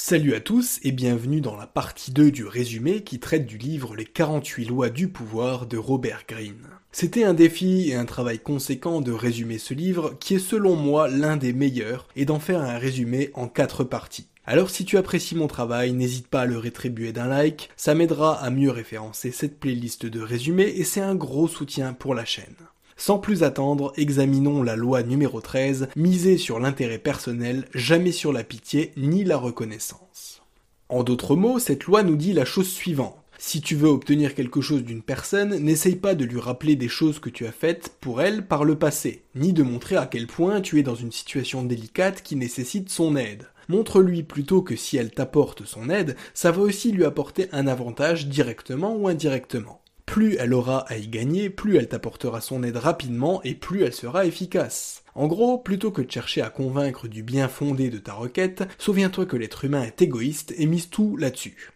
Salut à tous et bienvenue dans la partie 2 du résumé qui traite du livre Les 48 lois du pouvoir de Robert Greene. C'était un défi et un travail conséquent de résumer ce livre qui est selon moi l'un des meilleurs et d'en faire un résumé en 4 parties. Alors si tu apprécies mon travail, n'hésite pas à le rétribuer d'un like, ça m'aidera à mieux référencer cette playlist de résumés et c'est un gros soutien pour la chaîne. Sans plus attendre, examinons la loi numéro 13, miser sur l'intérêt personnel, jamais sur la pitié ni la reconnaissance. En d'autres mots, cette loi nous dit la chose suivante. Si tu veux obtenir quelque chose d'une personne, n'essaye pas de lui rappeler des choses que tu as faites pour elle par le passé, ni de montrer à quel point tu es dans une situation délicate qui nécessite son aide. Montre-lui plutôt que si elle t'apporte son aide, ça va aussi lui apporter un avantage directement ou indirectement. Plus elle aura à y gagner, plus elle t'apportera son aide rapidement et plus elle sera efficace. En gros, plutôt que de chercher à convaincre du bien fondé de ta requête, souviens-toi que l'être humain est égoïste et mise tout là-dessus.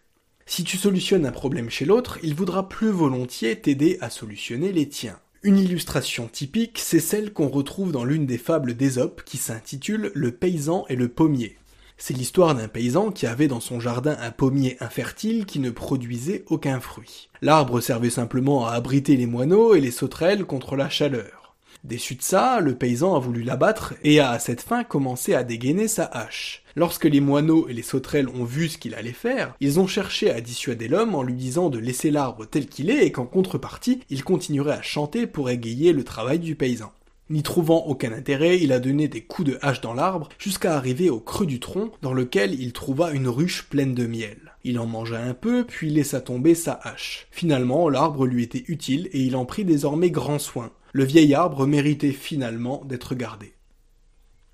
Si tu solutionnes un problème chez l'autre, il voudra plus volontiers t'aider à solutionner les tiens. Une illustration typique, c'est celle qu'on retrouve dans l'une des fables d'Ésope qui s'intitule Le paysan et le pommier. C'est l'histoire d'un paysan qui avait dans son jardin un pommier infertile qui ne produisait aucun fruit. L'arbre servait simplement à abriter les moineaux et les sauterelles contre la chaleur. Déçu de ça, le paysan a voulu l'abattre et a à cette fin commencé à dégainer sa hache. Lorsque les moineaux et les sauterelles ont vu ce qu'il allait faire, ils ont cherché à dissuader l'homme en lui disant de laisser l'arbre tel qu'il est et qu'en contrepartie, il continuerait à chanter pour égayer le travail du paysan. N'y trouvant aucun intérêt, il a donné des coups de hache dans l'arbre jusqu'à arriver au creux du tronc dans lequel il trouva une ruche pleine de miel. Il en mangea un peu, puis laissa tomber sa hache. Finalement, l'arbre lui était utile et il en prit désormais grand soin. Le vieil arbre méritait finalement d'être gardé.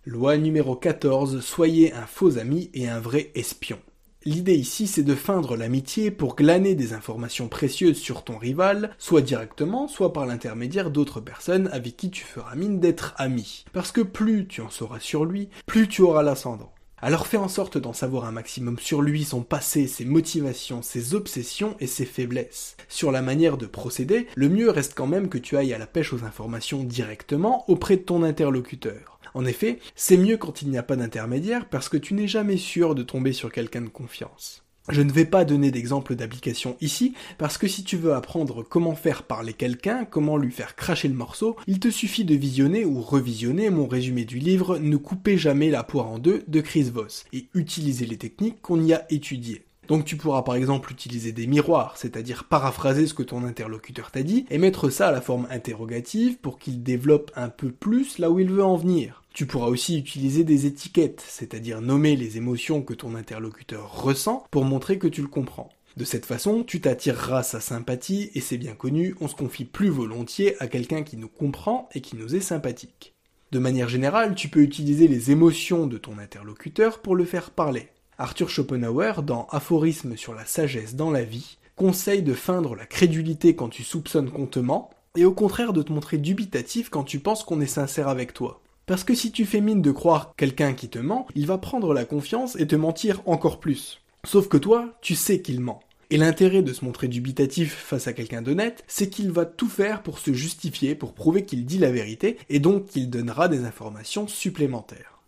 Loi numéro 14. Soyez un faux ami et un vrai espion. L'idée ici, c'est de feindre l'amitié pour glaner des informations précieuses sur ton rival, soit directement, soit par l'intermédiaire d'autres personnes avec qui tu feras mine d'être ami. Parce que plus tu en sauras sur lui, plus tu auras l'ascendant. Alors fais en sorte d'en savoir un maximum sur lui, son passé, ses motivations, ses obsessions et ses faiblesses. Sur la manière de procéder, le mieux reste quand même que tu ailles à la pêche aux informations directement auprès de ton interlocuteur. En effet, c'est mieux quand il n'y a pas d'intermédiaire parce que tu n'es jamais sûr de tomber sur quelqu'un de confiance. Je ne vais pas donner d'exemple d'application ici, parce que si tu veux apprendre comment faire parler quelqu'un, comment lui faire cracher le morceau, il te suffit de visionner ou revisionner mon résumé du livre Ne coupez jamais la poire en deux de Chris Voss, et utiliser les techniques qu'on y a étudiées. Donc tu pourras par exemple utiliser des miroirs, c'est-à-dire paraphraser ce que ton interlocuteur t'a dit, et mettre ça à la forme interrogative pour qu'il développe un peu plus là où il veut en venir. Tu pourras aussi utiliser des étiquettes, c'est-à-dire nommer les émotions que ton interlocuteur ressent pour montrer que tu le comprends. De cette façon, tu t'attireras sa sympathie et c'est bien connu, on se confie plus volontiers à quelqu'un qui nous comprend et qui nous est sympathique. De manière générale, tu peux utiliser les émotions de ton interlocuteur pour le faire parler. Arthur Schopenhauer, dans Aphorisme sur la sagesse dans la vie, conseille de feindre la crédulité quand tu soupçonnes qu'on te ment, et au contraire de te montrer dubitatif quand tu penses qu'on est sincère avec toi. Parce que si tu fais mine de croire quelqu'un qui te ment, il va prendre la confiance et te mentir encore plus. Sauf que toi, tu sais qu'il ment. Et l'intérêt de se montrer dubitatif face à quelqu'un d'honnête, c'est qu'il va tout faire pour se justifier, pour prouver qu'il dit la vérité, et donc qu'il donnera des informations supplémentaires.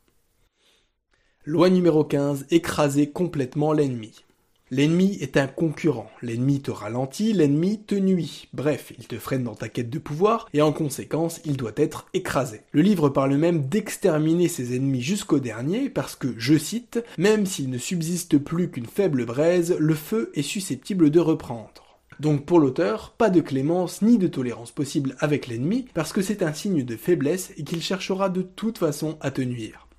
Loi numéro 15, écraser complètement l'ennemi. L'ennemi est un concurrent, l'ennemi te ralentit, l'ennemi te nuit, bref, il te freine dans ta quête de pouvoir, et en conséquence, il doit être écrasé. Le livre parle même d'exterminer ses ennemis jusqu'au dernier, parce que, je cite, même s'il ne subsiste plus qu'une faible braise, le feu est susceptible de reprendre. Donc pour l'auteur, pas de clémence ni de tolérance possible avec l'ennemi, parce que c'est un signe de faiblesse et qu'il cherchera de toute façon à te nuire.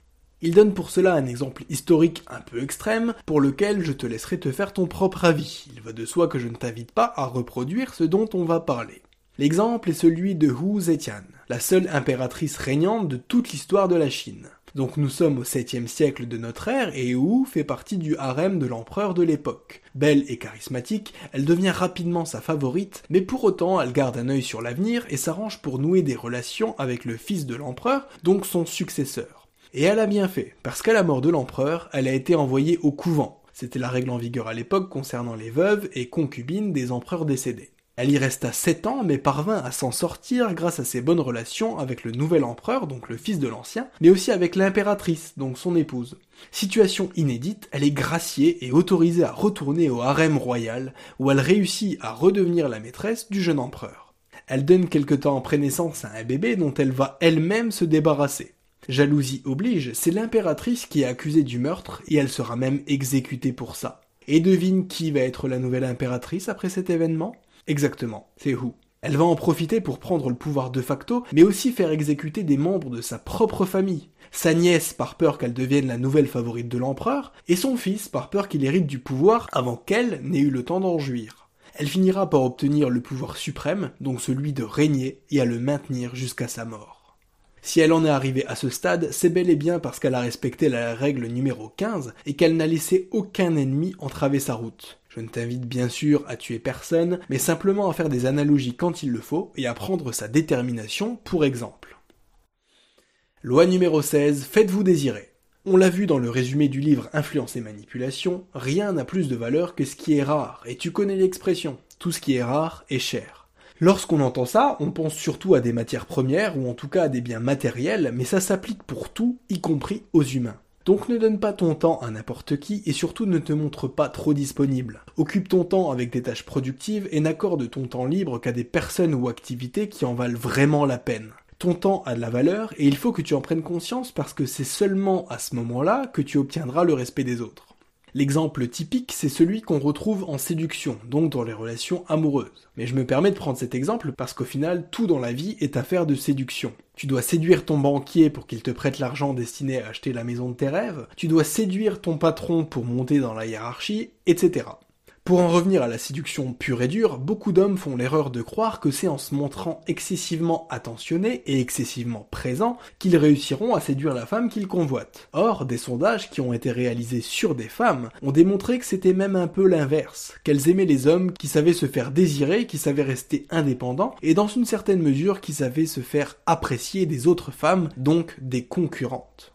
Il donne pour cela un exemple historique un peu extrême, pour lequel je te laisserai te faire ton propre avis. Il va de soi que je ne t'invite pas à reproduire ce dont on va parler. L'exemple est celui de Hu Zetian, la seule impératrice régnante de toute l'histoire de la Chine. Donc nous sommes au 7e siècle de notre ère et Hu fait partie du harem de l'empereur de l'époque. Belle et charismatique, elle devient rapidement sa favorite, mais pour autant elle garde un œil sur l'avenir et s'arrange pour nouer des relations avec le fils de l'empereur, donc son successeur. Et elle a bien fait, parce qu'à la mort de l'empereur, elle a été envoyée au couvent. C'était la règle en vigueur à l'époque concernant les veuves et concubines des empereurs décédés. Elle y resta 7 ans, mais parvint à s'en sortir grâce à ses bonnes relations avec le nouvel empereur, donc le fils de l'ancien, mais aussi avec l'impératrice, donc son épouse. Situation inédite, elle est graciée et autorisée à retourner au harem royal, où elle réussit à redevenir la maîtresse du jeune empereur. Elle donne quelque temps après naissance à un bébé dont elle va elle-même se débarrasser. Jalousie oblige, c'est l'impératrice qui est accusée du meurtre et elle sera même exécutée pour ça. Et devine qui va être la nouvelle impératrice après cet événement? Exactement, c'est Hu. Elle va en profiter pour prendre le pouvoir de facto, mais aussi faire exécuter des membres de sa propre famille. Sa nièce par peur qu'elle devienne la nouvelle favorite de l'empereur, et son fils par peur qu'il hérite du pouvoir avant qu'elle n'ait eu le temps d'en jouir. Elle finira par obtenir le pouvoir suprême, donc celui de régner et à le maintenir jusqu'à sa mort. Si elle en est arrivée à ce stade, c'est bel et bien parce qu'elle a respecté la règle numéro 15 et qu'elle n'a laissé aucun ennemi entraver sa route. Je ne t'invite bien sûr à tuer personne, mais simplement à faire des analogies quand il le faut et à prendre sa détermination pour exemple. Loi numéro 16, faites-vous désirer. On l'a vu dans le résumé du livre Influence et manipulation, rien n'a plus de valeur que ce qui est rare, et tu connais l'expression, tout ce qui est rare est cher. Lorsqu'on entend ça, on pense surtout à des matières premières, ou en tout cas à des biens matériels, mais ça s'applique pour tout, y compris aux humains. Donc ne donne pas ton temps à n'importe qui et surtout ne te montre pas trop disponible. Occupe ton temps avec des tâches productives et n'accorde ton temps libre qu'à des personnes ou activités qui en valent vraiment la peine. Ton temps a de la valeur et il faut que tu en prennes conscience parce que c'est seulement à ce moment-là que tu obtiendras le respect des autres. L'exemple typique, c'est celui qu'on retrouve en séduction, donc dans les relations amoureuses. Mais je me permets de prendre cet exemple parce qu'au final, tout dans la vie est affaire de séduction. Tu dois séduire ton banquier pour qu'il te prête l'argent destiné à acheter la maison de tes rêves, tu dois séduire ton patron pour monter dans la hiérarchie, etc. Pour en revenir à la séduction pure et dure, beaucoup d'hommes font l'erreur de croire que c'est en se montrant excessivement attentionnés et excessivement présents qu'ils réussiront à séduire la femme qu'ils convoitent. Or, des sondages qui ont été réalisés sur des femmes ont démontré que c'était même un peu l'inverse, qu'elles aimaient les hommes qui savaient se faire désirer, qui savaient rester indépendants, et dans une certaine mesure qui savaient se faire apprécier des autres femmes, donc des concurrentes.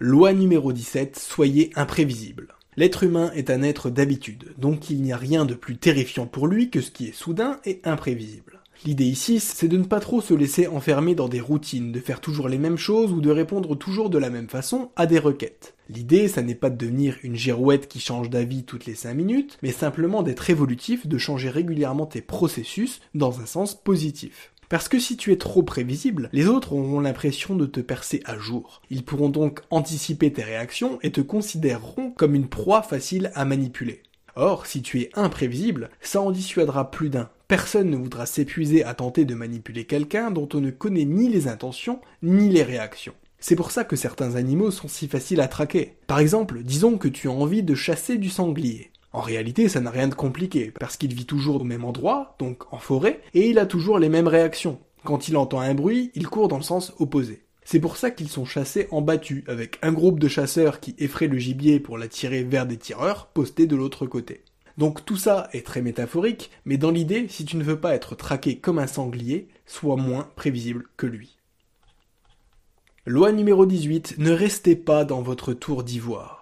Loi numéro 17, soyez imprévisible. L'être humain est un être d'habitude, donc il n'y a rien de plus terrifiant pour lui que ce qui est soudain et imprévisible. L'idée ici, c'est de ne pas trop se laisser enfermer dans des routines, de faire toujours les mêmes choses ou de répondre toujours de la même façon à des requêtes. L'idée, ça n'est pas de devenir une girouette qui change d'avis toutes les 5 minutes, mais simplement d'être évolutif, de changer régulièrement tes processus dans un sens positif. Parce que si tu es trop prévisible, les autres auront l'impression de te percer à jour. Ils pourront donc anticiper tes réactions et te considéreront comme une proie facile à manipuler. Or, si tu es imprévisible, ça en dissuadera plus d'un. Personne ne voudra s'épuiser à tenter de manipuler quelqu'un dont on ne connaît ni les intentions ni les réactions. C'est pour ça que certains animaux sont si faciles à traquer. Par exemple, disons que tu as envie de chasser du sanglier. En réalité, ça n'a rien de compliqué, parce qu'il vit toujours au même endroit, donc en forêt, et il a toujours les mêmes réactions. Quand il entend un bruit, il court dans le sens opposé. C'est pour ça qu'ils sont chassés en battu, avec un groupe de chasseurs qui effraient le gibier pour l'attirer vers des tireurs postés de l'autre côté. Donc tout ça est très métaphorique, mais dans l'idée, si tu ne veux pas être traqué comme un sanglier, sois moins prévisible que lui. Loi numéro 18, ne restez pas dans votre tour d'ivoire.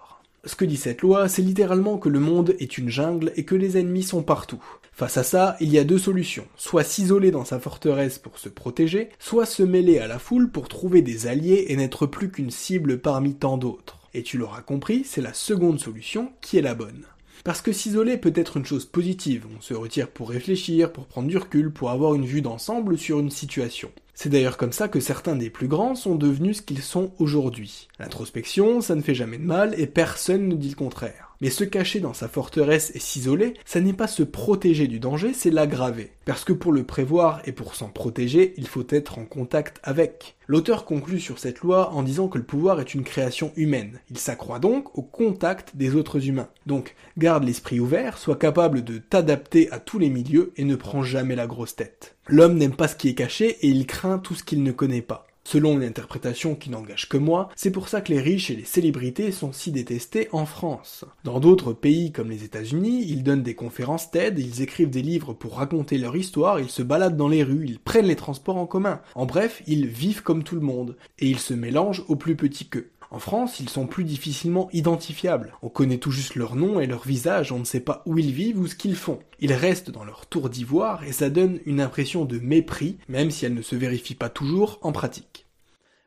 Ce que dit cette loi, c'est littéralement que le monde est une jungle et que les ennemis sont partout. Face à ça, il y a deux solutions. Soit s'isoler dans sa forteresse pour se protéger, soit se mêler à la foule pour trouver des alliés et n'être plus qu'une cible parmi tant d'autres. Et tu l'auras compris, c'est la seconde solution qui est la bonne. Parce que s'isoler peut être une chose positive, on se retire pour réfléchir, pour prendre du recul, pour avoir une vue d'ensemble sur une situation. C'est d'ailleurs comme ça que certains des plus grands sont devenus ce qu'ils sont aujourd'hui. L'introspection, ça ne fait jamais de mal et personne ne dit le contraire. Mais se cacher dans sa forteresse et s'isoler, ça n'est pas se protéger du danger, c'est l'aggraver. Parce que pour le prévoir et pour s'en protéger, il faut être en contact avec. L'auteur conclut sur cette loi en disant que le pouvoir est une création humaine. Il s'accroît donc au contact des autres humains. Donc, garde l'esprit ouvert, sois capable de t'adapter à tous les milieux et ne prends jamais la grosse tête. L'homme n'aime pas ce qui est caché et il craint tout ce qu'il ne connaît pas. Selon une interprétation qui n'engage que moi, c'est pour ça que les riches et les célébrités sont si détestés en France. Dans d'autres pays comme les États-Unis, ils donnent des conférences TED, ils écrivent des livres pour raconter leur histoire, ils se baladent dans les rues, ils prennent les transports en commun. En bref, ils vivent comme tout le monde, et ils se mélangent aux plus petits qu'eux. En France, ils sont plus difficilement identifiables. On connaît tout juste leur nom et leur visage, on ne sait pas où ils vivent ou ce qu'ils font. Ils restent dans leur tour d'ivoire et ça donne une impression de mépris, même si elle ne se vérifie pas toujours en pratique.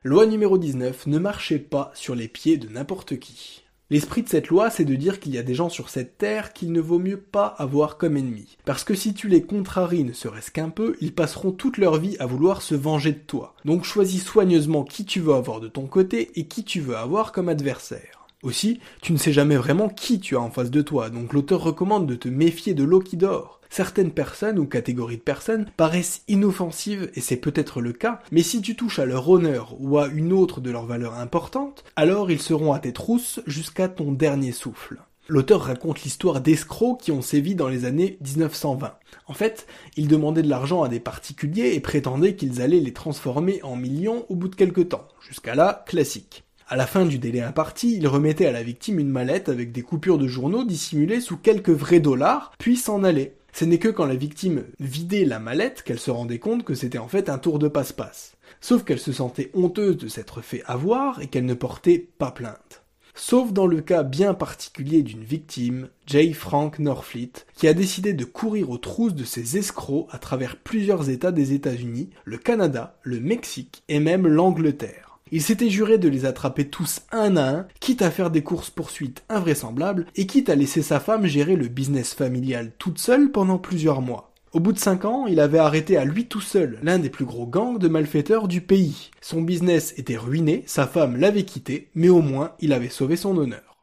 Loi numéro 19, ne marchez pas sur les pieds de n'importe qui. L'esprit de cette loi, c'est de dire qu'il y a des gens sur cette terre qu'il ne vaut mieux pas avoir comme ennemis. Parce que si tu les contraries ne serait-ce qu'un peu, ils passeront toute leur vie à vouloir se venger de toi. Donc choisis soigneusement qui tu veux avoir de ton côté et qui tu veux avoir comme adversaire. Aussi, tu ne sais jamais vraiment qui tu as en face de toi, donc l'auteur recommande de te méfier de l'eau qui dort. Certaines personnes ou catégories de personnes paraissent inoffensives et c'est peut-être le cas, mais si tu touches à leur honneur ou à une autre de leurs valeurs importantes, alors ils seront à tes trousses jusqu'à ton dernier souffle. L'auteur raconte l'histoire d'escrocs qui ont sévi dans les années 1920. En fait, ils demandaient de l'argent à des particuliers et prétendaient qu'ils allaient les transformer en millions au bout de quelques temps. Jusqu'à là, classique. À la fin du délai imparti, ils remettaient à la victime une mallette avec des coupures de journaux dissimulées sous quelques vrais dollars, puis s'en allaient. Ce n'est que quand la victime vidait la mallette qu'elle se rendait compte que c'était en fait un tour de passe-passe. Sauf qu'elle se sentait honteuse de s'être fait avoir et qu'elle ne portait pas plainte. Sauf dans le cas bien particulier d'une victime, J. Frank Norfleet, qui a décidé de courir aux trousses de ses escrocs à travers plusieurs États des États-Unis, le Canada, le Mexique et même l'Angleterre. Il s'était juré de les attraper tous un à un, quitte à faire des courses-poursuites invraisemblables, et quitte à laisser sa femme gérer le business familial toute seule pendant plusieurs mois. Au bout de cinq ans, il avait arrêté à lui tout seul l'un des plus gros gangs de malfaiteurs du pays. Son business était ruiné, sa femme l'avait quitté, mais au moins il avait sauvé son honneur.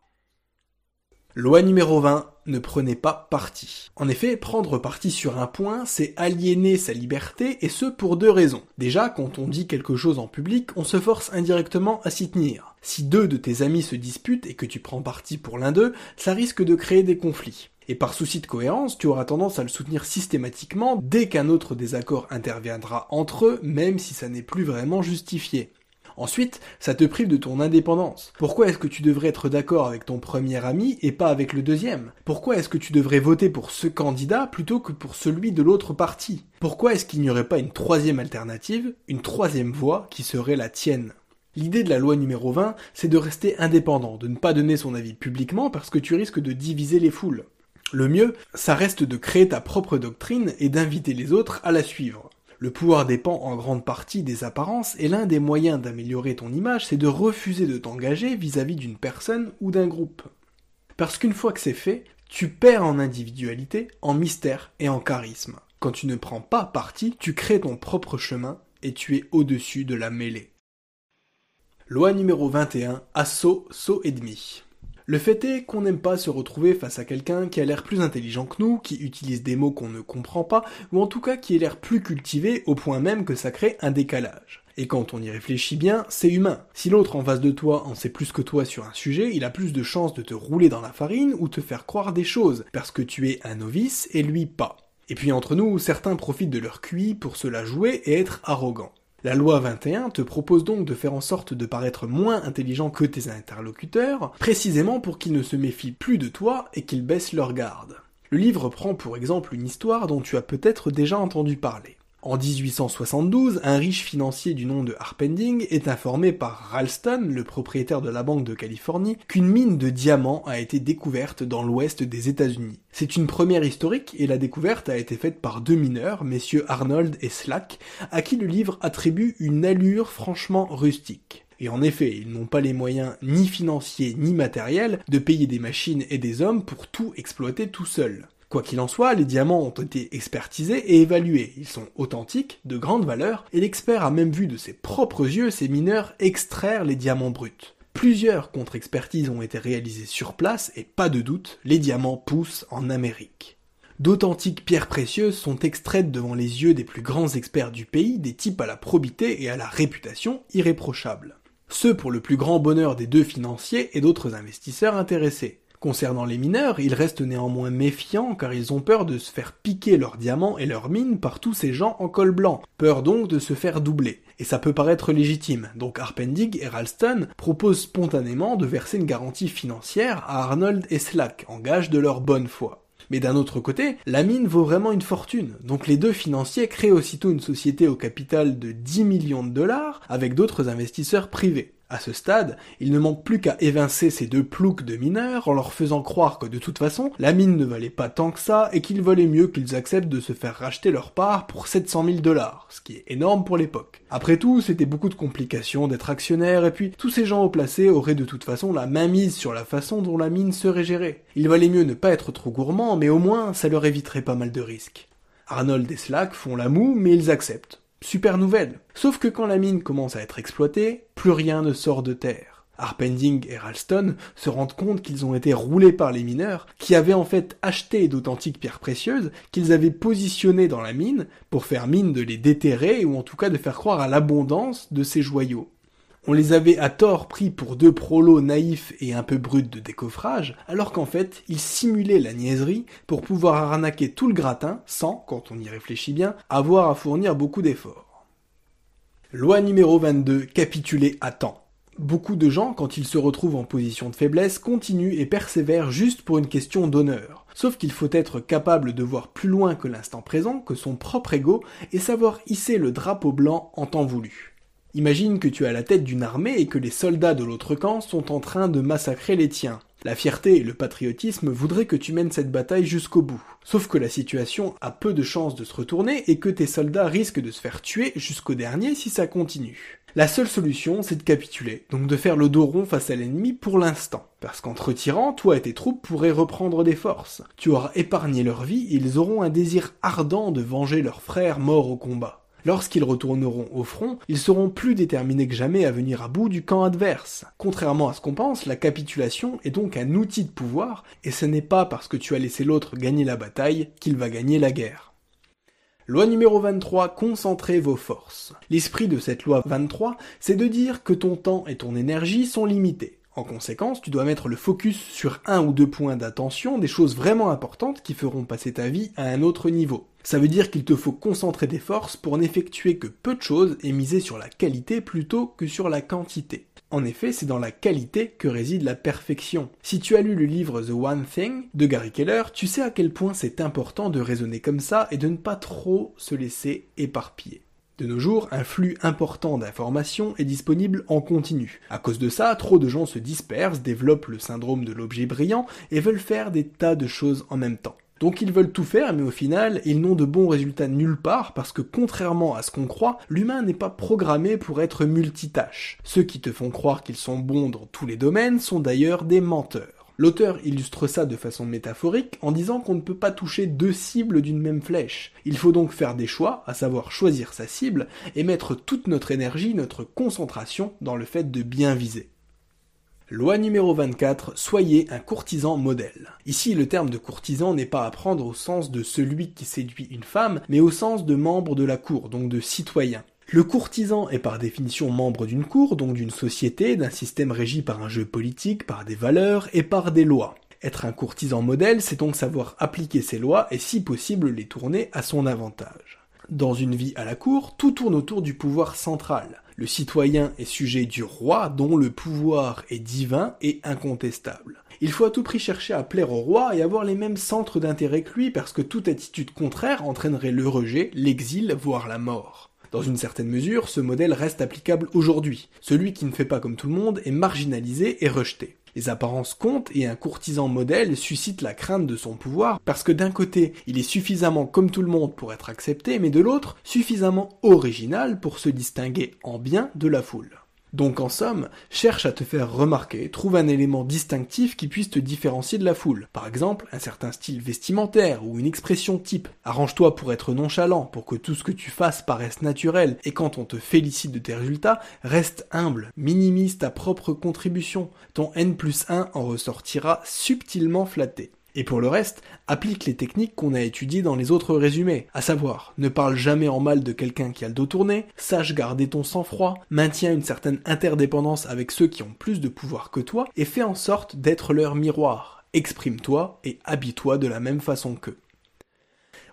Loi numéro 20, ne prenez pas parti. En effet, prendre parti sur un point, c'est aliéner sa liberté, et ce pour deux raisons. Déjà, quand on dit quelque chose en public, on se force indirectement à s'y tenir. Si deux de tes amis se disputent et que tu prends parti pour l'un d'eux, ça risque de créer des conflits. Et par souci de cohérence, tu auras tendance à le soutenir systématiquement dès qu'un autre désaccord interviendra entre eux, même si ça n'est plus vraiment justifié. Ensuite, ça te prive de ton indépendance. Pourquoi est-ce que tu devrais être d'accord avec ton premier ami et pas avec le deuxième? Pourquoi est-ce que tu devrais voter pour ce candidat plutôt que pour celui de l'autre parti? Pourquoi est-ce qu'il n'y aurait pas une troisième alternative, une troisième voie qui serait la tienne? L'idée de la loi numéro 20, c'est de rester indépendant, de ne pas donner son avis publiquement parce que tu risques de diviser les foules. Le mieux, ça reste de créer ta propre doctrine et d'inviter les autres à la suivre. Le pouvoir dépend en grande partie des apparences et l'un des moyens d'améliorer ton image, c'est de refuser de t'engager vis-à-vis d'une personne ou d'un groupe. Parce qu'une fois que c'est fait, tu perds en individualité, en mystère et en charisme. Quand tu ne prends pas parti, tu crées ton propre chemin et tu es au-dessus de la mêlée. Loi numéro 21, assaut, saut et demi. Le fait est qu'on n'aime pas se retrouver face à quelqu'un qui a l'air plus intelligent que nous, qui utilise des mots qu'on ne comprend pas, ou en tout cas qui a l'air plus cultivé au point même que ça crée un décalage. Et quand on y réfléchit bien, c'est humain. Si l'autre en face de toi en sait plus que toi sur un sujet, il a plus de chances de te rouler dans la farine ou te faire croire des choses, parce que tu es un novice et lui pas. Et puis entre nous, certains profitent de leur QI pour se la jouer et être arrogants. La loi 21 te propose donc de faire en sorte de paraître moins intelligent que tes interlocuteurs, précisément pour qu'ils ne se méfient plus de toi et qu'ils baissent leur garde. Le livre prend pour exemple une histoire dont tu as peut-être déjà entendu parler. En 1872, un riche financier du nom de Harpending est informé par Ralston, le propriétaire de la Banque de Californie, qu'une mine de diamants a été découverte dans l'ouest des États-Unis. C'est une première historique et la découverte a été faite par deux mineurs, messieurs Arnold et Slack, à qui le livre attribue une allure franchement rustique. Et en effet, ils n'ont pas les moyens ni financiers ni matériels de payer des machines et des hommes pour tout exploiter tout seuls. Quoi qu'il en soit, les diamants ont été expertisés et évalués. Ils sont authentiques, de grande valeur, et l'expert a même vu de ses propres yeux ces mineurs extraire les diamants bruts. Plusieurs contre-expertises ont été réalisées sur place et pas de doute, les diamants poussent en Amérique. D'authentiques pierres précieuses sont extraites devant les yeux des plus grands experts du pays, des types à la probité et à la réputation irréprochables. Ce pour le plus grand bonheur des deux financiers et d'autres investisseurs intéressés. Concernant les mineurs, ils restent néanmoins méfiants car ils ont peur de se faire piquer leurs diamants et leurs mines par tous ces gens en col blanc, peur donc de se faire doubler. Et ça peut paraître légitime, donc Arpendig et Ralston proposent spontanément de verser une garantie financière à Arnold et Slack en gage de leur bonne foi. Mais d'un autre côté, la mine vaut vraiment une fortune, donc les deux financiers créent aussitôt une société au capital de 10 millions de dollars avec d'autres investisseurs privés. À ce stade, il ne manque plus qu'à évincer ces deux ploucs de mineurs en leur faisant croire que de toute façon, la mine ne valait pas tant que ça et qu'il valait mieux qu'ils acceptent de se faire racheter leur part pour 700 000 dollars, ce qui est énorme pour l'époque. Après tout, c'était beaucoup de complications d'être actionnaire et puis tous ces gens au placé auraient de toute façon la main mise sur la façon dont la mine serait gérée. Il valait mieux ne pas être trop gourmand, mais au moins ça leur éviterait pas mal de risques. Arnold et Slack font la moue, mais ils acceptent. Super nouvelle. Sauf que quand la mine commence à être exploitée, plus rien ne sort de terre. Harpending et Ralston se rendent compte qu'ils ont été roulés par les mineurs, qui avaient en fait acheté d'authentiques pierres précieuses qu'ils avaient positionnées dans la mine pour faire mine de les déterrer ou en tout cas de faire croire à l'abondance de ces joyaux. On les avait à tort pris pour deux prolos naïfs et un peu bruts de décoffrage, alors qu'en fait, ils simulaient la niaiserie pour pouvoir arnaquer tout le gratin sans, quand on y réfléchit bien, avoir à fournir beaucoup d'efforts. Loi numéro 22, capituler à temps. Beaucoup de gens, quand ils se retrouvent en position de faiblesse, continuent et persévèrent juste pour une question d'honneur. Sauf qu'il faut être capable de voir plus loin que l'instant présent, que son propre ego, et savoir hisser le drapeau blanc en temps voulu. Imagine que tu es à la tête d'une armée et que les soldats de l'autre camp sont en train de massacrer les tiens. La fierté et le patriotisme voudraient que tu mènes cette bataille jusqu'au bout. Sauf que la situation a peu de chances de se retourner et que tes soldats risquent de se faire tuer jusqu'au dernier si ça continue. La seule solution, c'est de capituler, donc de faire le dos rond face à l'ennemi pour l'instant. Parce qu'en te retirant, toi et tes troupes pourraient reprendre des forces. Tu auras épargné leur vie et ils auront un désir ardent de venger leurs frères morts au combat. Lorsqu'ils retourneront au front, ils seront plus déterminés que jamais à venir à bout du camp adverse. Contrairement à ce qu'on pense, la capitulation est donc un outil de pouvoir, et ce n'est pas parce que tu as laissé l'autre gagner la bataille qu'il va gagner la guerre. Loi numéro 23, concentrez vos forces. L'esprit de cette loi 23, c'est de dire que ton temps et ton énergie sont limités. En conséquence, tu dois mettre le focus sur un ou deux points d'attention, des choses vraiment importantes qui feront passer ta vie à un autre niveau. Ça veut dire qu'il te faut concentrer tes forces pour n'effectuer que peu de choses et miser sur la qualité plutôt que sur la quantité. En effet, c'est dans la qualité que réside la perfection. Si tu as lu le livre The One Thing de Gary Keller, tu sais à quel point c'est important de raisonner comme ça et de ne pas trop se laisser éparpiller. De nos jours, un flux important d'informations est disponible en continu. À cause de ça, trop de gens se dispersent, développent le syndrome de l'objet brillant et veulent faire des tas de choses en même temps. Donc ils veulent tout faire, mais au final, ils n'ont de bons résultats nulle part parce que contrairement à ce qu'on croit, l'humain n'est pas programmé pour être multitâche. Ceux qui te font croire qu'ils sont bons dans tous les domaines sont d'ailleurs des menteurs. L'auteur illustre ça de façon métaphorique en disant qu'on ne peut pas toucher deux cibles d'une même flèche. Il faut donc faire des choix, à savoir choisir sa cible, et mettre toute notre énergie, notre concentration dans le fait de bien viser. Loi numéro 24, soyez un courtisan modèle. Ici, le terme de courtisan n'est pas à prendre au sens de celui qui séduit une femme, mais au sens de membre de la cour, donc de citoyen. Le courtisan est par définition membre d'une cour, donc d'une société, d'un système régi par un jeu politique, par des valeurs et par des lois. Être un courtisan modèle, c'est donc savoir appliquer ces lois et si possible les tourner à son avantage. Dans une vie à la cour, tout tourne autour du pouvoir central. Le citoyen est sujet du roi dont le pouvoir est divin et incontestable. Il faut à tout prix chercher à plaire au roi et avoir les mêmes centres d'intérêt que lui parce que toute attitude contraire entraînerait le rejet, l'exil, voire la mort. Dans une certaine mesure, ce modèle reste applicable aujourd'hui. Celui qui ne fait pas comme tout le monde est marginalisé et rejeté. Les apparences comptent et un courtisan modèle suscite la crainte de son pouvoir parce que d'un côté, il est suffisamment comme tout le monde pour être accepté, mais de l'autre, suffisamment original pour se distinguer en bien de la foule. Donc en somme, cherche à te faire remarquer, trouve un élément distinctif qui puisse te différencier de la foule. Par exemple, un certain style vestimentaire ou une expression type. Arrange-toi pour être nonchalant, pour que tout ce que tu fasses paraisse naturel, et quand on te félicite de tes résultats, reste humble, minimise ta propre contribution. Ton N plus 1 en ressortira subtilement flatté. Et pour le reste, applique les techniques qu'on a étudiées dans les autres résumés, à savoir, ne parle jamais en mal de quelqu'un qui a le dos tourné, sache garder ton sang-froid, maintiens une certaine interdépendance avec ceux qui ont plus de pouvoir que toi, et fais en sorte d'être leur miroir. Exprime-toi et habille-toi de la même façon qu'eux.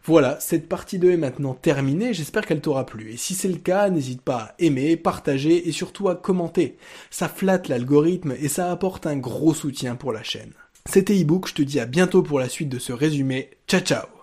Voilà, cette partie 2 est maintenant terminée, j'espère qu'elle t'aura plu. Et si c'est le cas, n'hésite pas à aimer, partager et surtout à commenter. Ça flatte l'algorithme et ça apporte un gros soutien pour la chaîne. C'était ebook, je te dis à bientôt pour la suite de ce résumé. Ciao ciao